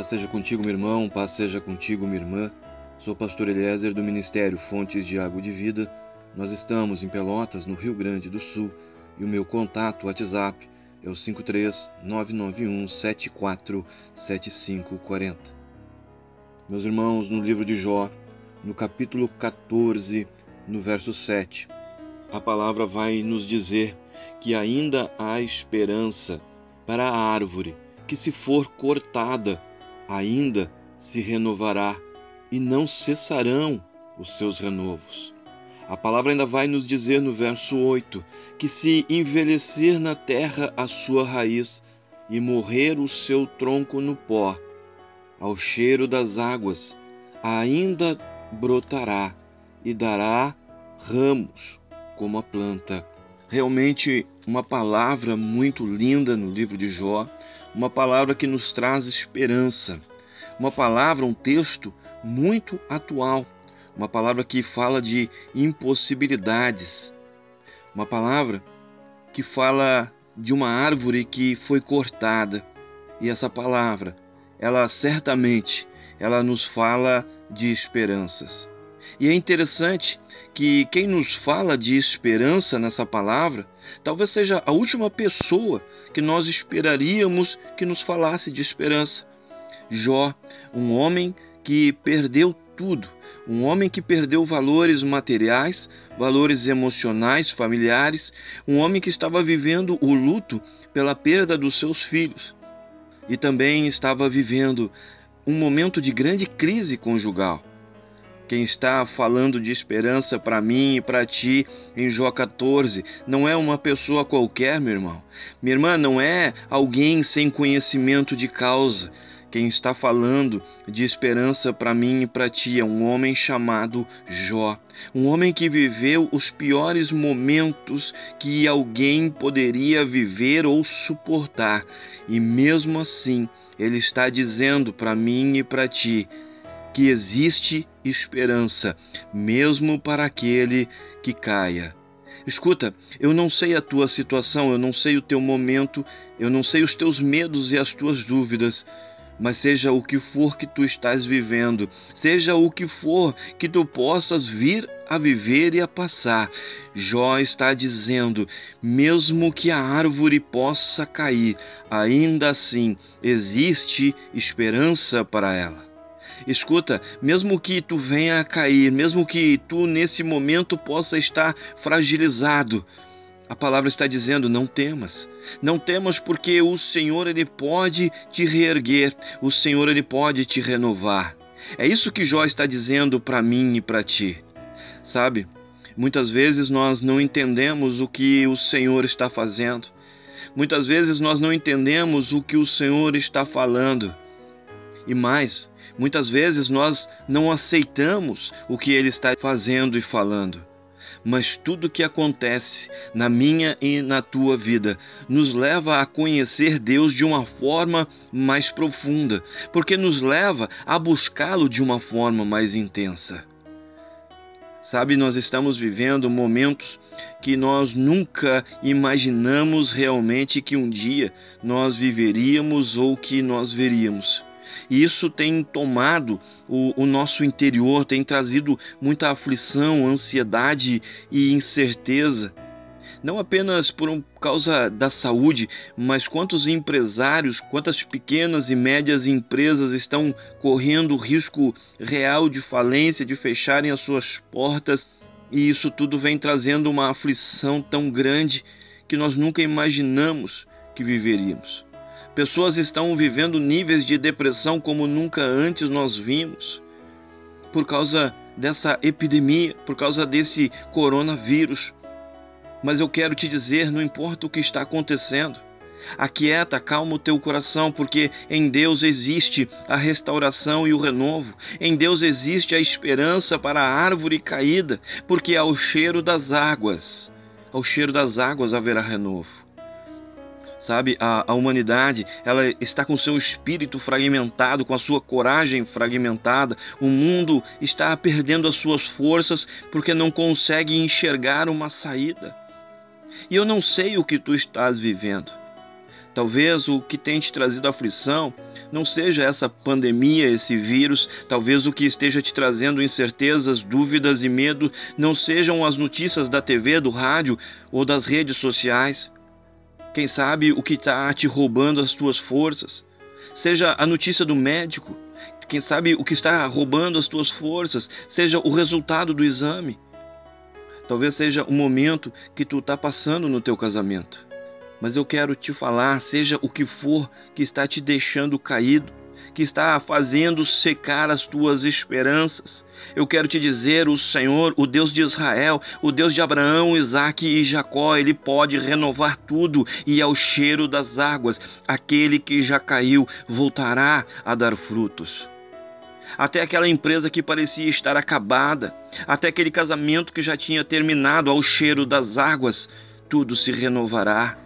Paz seja contigo, meu irmão, paz seja contigo, minha irmã. Sou pastor Eliezer do Ministério Fontes de Água de Vida. Nós estamos em Pelotas, no Rio Grande do Sul, e o meu contato WhatsApp é o 53991747540. Meus irmãos, no livro de Jó, no capítulo 14, no verso 7, a palavra vai nos dizer que ainda há esperança para a árvore que, se for cortada, ainda se renovará e não cessarão os seus renovos. A palavra ainda vai nos dizer no verso 8 que, se envelhecer na terra a sua raiz e morrer o seu tronco no pó, ao cheiro das águas, ainda brotará e dará ramos como a planta realmente uma palavra muito linda no livro de Jó, uma palavra que nos traz esperança, uma palavra, um texto muito atual, uma palavra que fala de impossibilidades, uma palavra que fala de uma árvore que foi cortada. E essa palavra, ela certamente, ela nos fala de esperanças. E é interessante que quem nos fala de esperança nessa palavra, talvez seja a última pessoa que nós esperaríamos que nos falasse de esperança. Jó, um homem que perdeu tudo, um homem que perdeu valores materiais, valores emocionais, familiares, um homem que estava vivendo o luto pela perda dos seus filhos e também estava vivendo um momento de grande crise conjugal. Quem está falando de esperança para mim e para ti em Jó 14 não é uma pessoa qualquer, meu irmão. Minha irmã não é alguém sem conhecimento de causa. Quem está falando de esperança para mim e para ti é um homem chamado Jó, um homem que viveu os piores momentos que alguém poderia viver ou suportar, e mesmo assim ele está dizendo para mim e para ti que existe esperança, mesmo para aquele que caia. Escuta, eu não sei a tua situação, eu não sei o teu momento, eu não sei os teus medos e as tuas dúvidas, mas seja o que for que tu estás vivendo, seja o que for que tu possas vir a viver e a passar, Jó está dizendo: mesmo que a árvore possa cair, ainda assim existe esperança para ela. Escuta, mesmo que tu venha a cair, mesmo que tu nesse momento possa estar fragilizado, a palavra está dizendo: não temas. Não temas porque o Senhor ele pode te reerguer, o Senhor ele pode te renovar. É isso que Jó está dizendo para mim e para ti. Sabe? Muitas vezes nós não entendemos o que o Senhor está fazendo. Muitas vezes nós não entendemos o que o Senhor está falando. E mais, muitas vezes nós não aceitamos o que ele está fazendo e falando. Mas tudo que acontece na minha e na tua vida nos leva a conhecer Deus de uma forma mais profunda, porque nos leva a buscá-lo de uma forma mais intensa. Sabe, nós estamos vivendo momentos que nós nunca imaginamos realmente que um dia nós viveríamos ou que nós veríamos. E isso tem tomado o, o nosso interior, tem trazido muita aflição, ansiedade e incerteza não apenas por causa da saúde, mas quantos empresários, quantas pequenas e médias empresas estão correndo o risco real de falência, de fecharem as suas portas, e isso tudo vem trazendo uma aflição tão grande que nós nunca imaginamos que viveríamos. Pessoas estão vivendo níveis de depressão como nunca antes nós vimos, por causa dessa epidemia, por causa desse coronavírus. Mas eu quero te dizer: não importa o que está acontecendo, Aquieta, calma o teu coração, porque em Deus existe a restauração e o renovo. Em Deus existe a esperança para a árvore caída, porque ao cheiro das águas, ao cheiro das águas haverá renovo sabe? A, a humanidade, ela está com seu espírito fragmentado, com a sua coragem fragmentada. O mundo está perdendo as suas forças porque não consegue enxergar uma saída. E eu não sei o que tu estás vivendo. Talvez o que tem te trazido aflição não seja essa pandemia, esse vírus, talvez o que esteja te trazendo incertezas, dúvidas e medo não sejam as notícias da TV, do rádio ou das redes sociais. Quem sabe o que está te roubando as tuas forças? Seja a notícia do médico, quem sabe o que está roubando as tuas forças, seja o resultado do exame. Talvez seja o momento que tu está passando no teu casamento mas eu quero te falar, seja o que for que está te deixando caído, que está fazendo secar as tuas esperanças. Eu quero te dizer: o Senhor, o Deus de Israel, o Deus de Abraão, Isaque e Jacó, ele pode renovar tudo e ao cheiro das águas, aquele que já caiu voltará a dar frutos. Até aquela empresa que parecia estar acabada, até aquele casamento que já tinha terminado ao cheiro das águas, tudo se renovará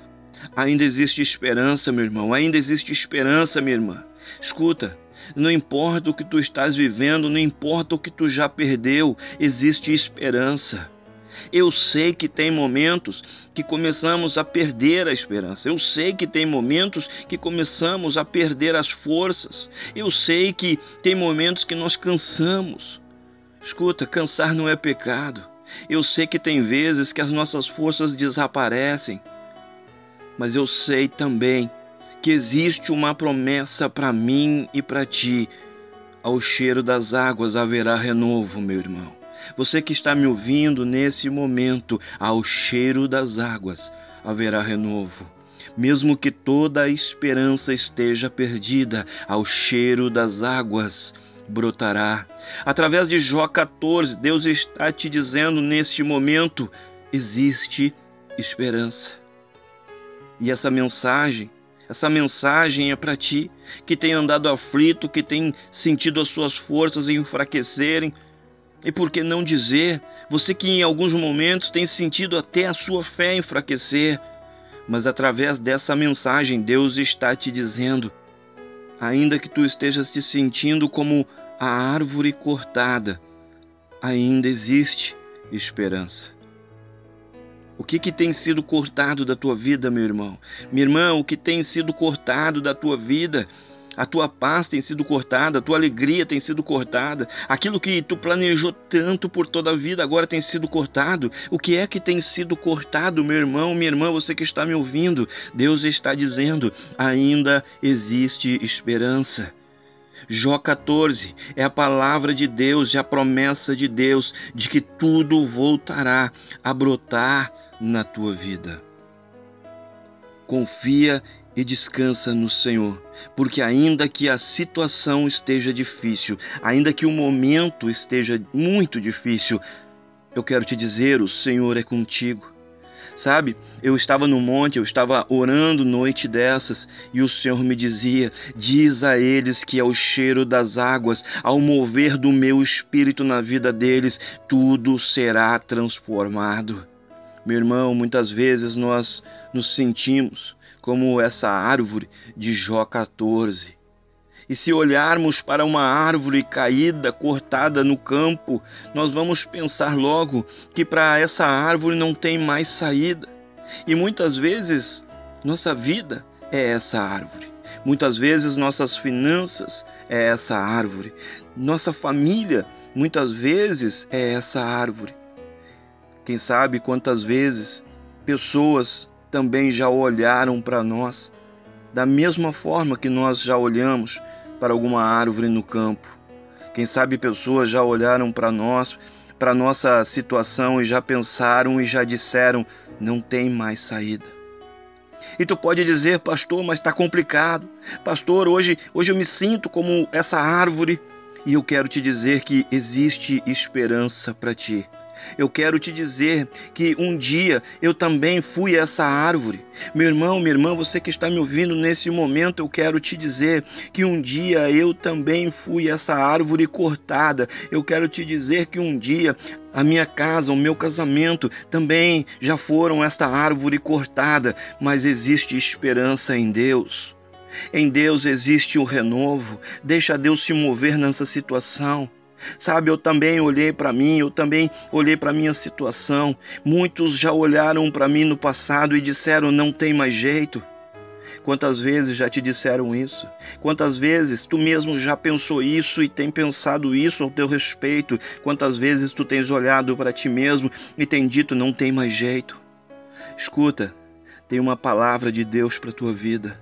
Ainda existe esperança, meu irmão. Ainda existe esperança, minha irmã. Escuta, não importa o que tu estás vivendo, não importa o que tu já perdeu, existe esperança. Eu sei que tem momentos que começamos a perder a esperança. Eu sei que tem momentos que começamos a perder as forças. Eu sei que tem momentos que nós cansamos. Escuta, cansar não é pecado. Eu sei que tem vezes que as nossas forças desaparecem mas eu sei também que existe uma promessa para mim e para ti. Ao cheiro das águas haverá renovo, meu irmão. Você que está me ouvindo nesse momento, ao cheiro das águas haverá renovo. Mesmo que toda a esperança esteja perdida, ao cheiro das águas brotará. Através de Jó 14, Deus está te dizendo neste momento: existe esperança. E essa mensagem, essa mensagem é para ti que tem andado aflito, que tem sentido as suas forças enfraquecerem. E por que não dizer, você que em alguns momentos tem sentido até a sua fé enfraquecer, mas através dessa mensagem Deus está te dizendo: ainda que tu estejas te sentindo como a árvore cortada, ainda existe esperança. O que, que tem sido cortado da tua vida, meu irmão? Minha irmã, o que tem sido cortado da tua vida? A tua paz tem sido cortada, a tua alegria tem sido cortada, aquilo que tu planejou tanto por toda a vida agora tem sido cortado. O que é que tem sido cortado, meu irmão, minha irmã, você que está me ouvindo? Deus está dizendo: ainda existe esperança. Jó 14 é a palavra de Deus e a promessa de Deus de que tudo voltará a brotar na tua vida. Confia e descansa no Senhor, porque ainda que a situação esteja difícil, ainda que o momento esteja muito difícil, eu quero te dizer: o Senhor é contigo. Sabe, eu estava no monte, eu estava orando noite dessas, e o Senhor me dizia: Diz a eles que ao cheiro das águas, ao mover do meu espírito na vida deles, tudo será transformado. Meu irmão, muitas vezes nós nos sentimos como essa árvore de Jó 14. E se olharmos para uma árvore caída, cortada no campo, nós vamos pensar logo que para essa árvore não tem mais saída. E muitas vezes nossa vida é essa árvore. Muitas vezes nossas finanças é essa árvore. Nossa família muitas vezes é essa árvore. Quem sabe quantas vezes pessoas também já olharam para nós da mesma forma que nós já olhamos para alguma árvore no campo. Quem sabe pessoas já olharam para nós, para nossa situação e já pensaram e já disseram: não tem mais saída. E tu pode dizer, pastor, mas está complicado. Pastor, hoje, hoje eu me sinto como essa árvore. E eu quero te dizer que existe esperança para ti. Eu quero te dizer que um dia eu também fui essa árvore. Meu irmão, minha irmã, você que está me ouvindo nesse momento, eu quero te dizer que um dia eu também fui essa árvore cortada. Eu quero te dizer que um dia a minha casa, o meu casamento também já foram essa árvore cortada, mas existe esperança em Deus. Em Deus existe o renovo. Deixa Deus se mover nessa situação. Sabe, eu também olhei para mim, eu também olhei para minha situação. Muitos já olharam para mim no passado e disseram: não tem mais jeito. Quantas vezes já te disseram isso? Quantas vezes tu mesmo já pensou isso e tem pensado isso ao teu respeito? Quantas vezes tu tens olhado para ti mesmo e tem dito não tem mais jeito? Escuta, tem uma palavra de Deus para tua vida.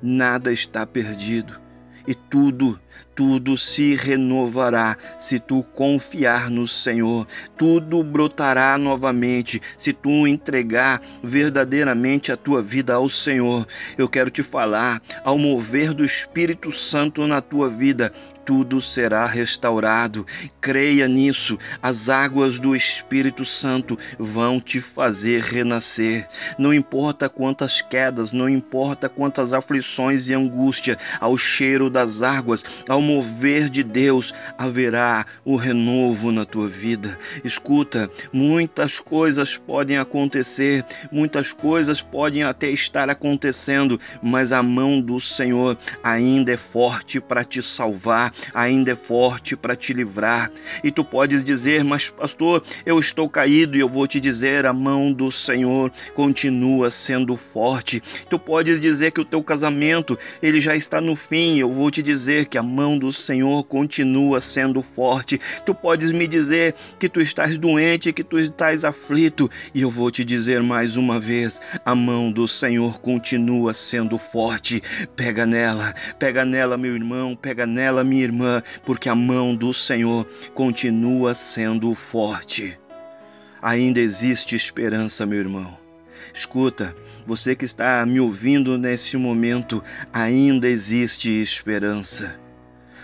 Nada está perdido e tudo, tudo se renovará se tu confiar no Senhor. Tudo brotará novamente se tu entregar verdadeiramente a tua vida ao Senhor. Eu quero te falar, ao mover do Espírito Santo na tua vida, tudo será restaurado. Creia nisso. As águas do Espírito Santo vão te fazer renascer. Não importa quantas quedas, não importa quantas aflições e angústia, ao cheiro das águas, ao mover de Deus, haverá o renovo na tua vida. Escuta, muitas coisas podem acontecer, muitas coisas podem até estar acontecendo, mas a mão do Senhor ainda é forte para te salvar ainda é forte para te livrar. E tu podes dizer, mas pastor, eu estou caído e eu vou te dizer, a mão do Senhor continua sendo forte. Tu podes dizer que o teu casamento, ele já está no fim, eu vou te dizer que a mão do Senhor continua sendo forte. Tu podes me dizer que tu estás doente, que tu estás aflito, e eu vou te dizer mais uma vez, a mão do Senhor continua sendo forte. Pega nela, pega nela, meu irmão, pega nela, minha irmã, porque a mão do Senhor continua sendo forte. Ainda existe esperança, meu irmão. Escuta, você que está me ouvindo nesse momento, ainda existe esperança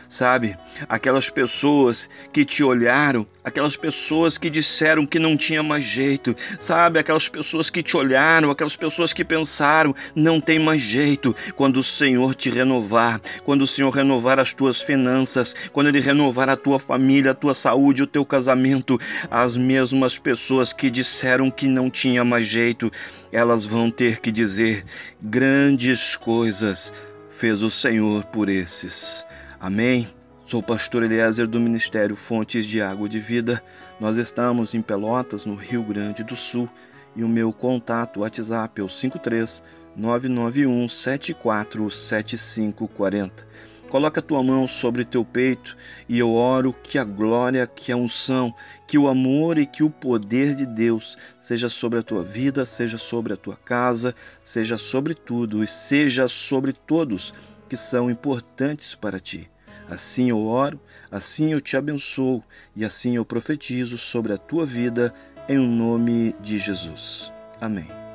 sabe? Aquelas pessoas que te olharam, aquelas pessoas que disseram que não tinha mais jeito, sabe? Aquelas pessoas que te olharam, aquelas pessoas que pensaram, não tem mais jeito. Quando o Senhor te renovar, quando o Senhor renovar as tuas finanças, quando Ele renovar a tua família, a tua saúde, o teu casamento, as mesmas pessoas que disseram que não tinha mais jeito, elas vão ter que dizer grandes coisas fez o Senhor por esses. Amém. Sou o pastor Eliezer do Ministério Fontes de Água de Vida. Nós estamos em Pelotas, no Rio Grande do Sul, e o meu contato WhatsApp é o 53 991 747540. Coloca a tua mão sobre teu peito e eu oro que a glória, que a unção, que o amor e que o poder de Deus seja sobre a tua vida, seja sobre a tua casa, seja sobre tudo e seja sobre todos que são importantes para ti. Assim eu oro, assim eu te abençoo e assim eu profetizo sobre a tua vida em nome de Jesus. Amém.